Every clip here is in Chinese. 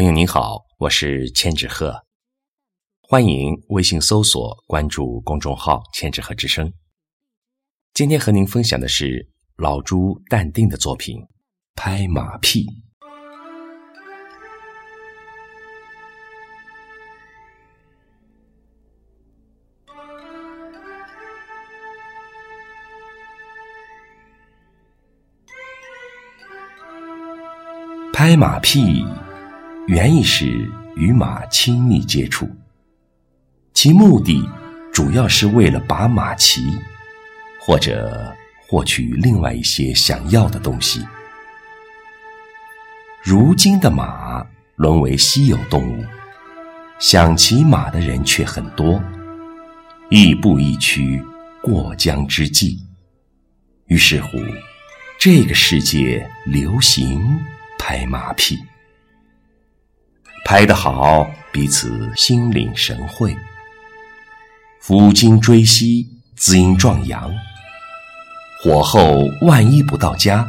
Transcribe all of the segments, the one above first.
朋友您好，我是千纸鹤，欢迎微信搜索关注公众号“千纸鹤之声”。今天和您分享的是老朱淡定的作品《拍马屁》。拍马屁，原意是与马亲密接触，其目的主要是为了把马骑，或者获取另外一些想要的东西。如今的马沦为稀有动物，想骑马的人却很多，亦步亦趋，过江之鲫。于是乎，这个世界流行。拍马屁，拍得好，彼此心领神会。抚今追昔，滋阴壮阳。火候万一不到家，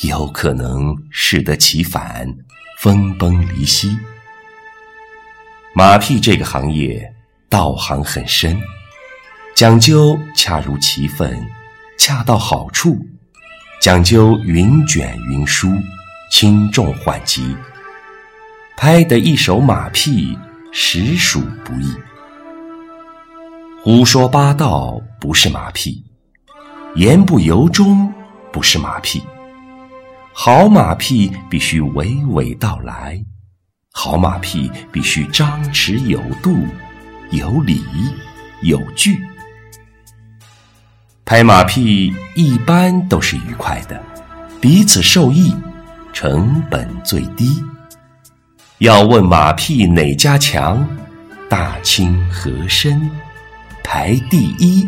有可能适得其反，分崩离析。马屁这个行业，道行很深，讲究恰如其分，恰到好处，讲究云卷云舒。轻重缓急，拍得一手马屁，实属不易。胡说八道不是马屁，言不由衷不是马屁。好马屁必须娓娓道来，好马屁必须张弛有度、有理有据。拍马屁一般都是愉快的，彼此受益。成本最低。要问马屁哪家强，大清和珅排第一。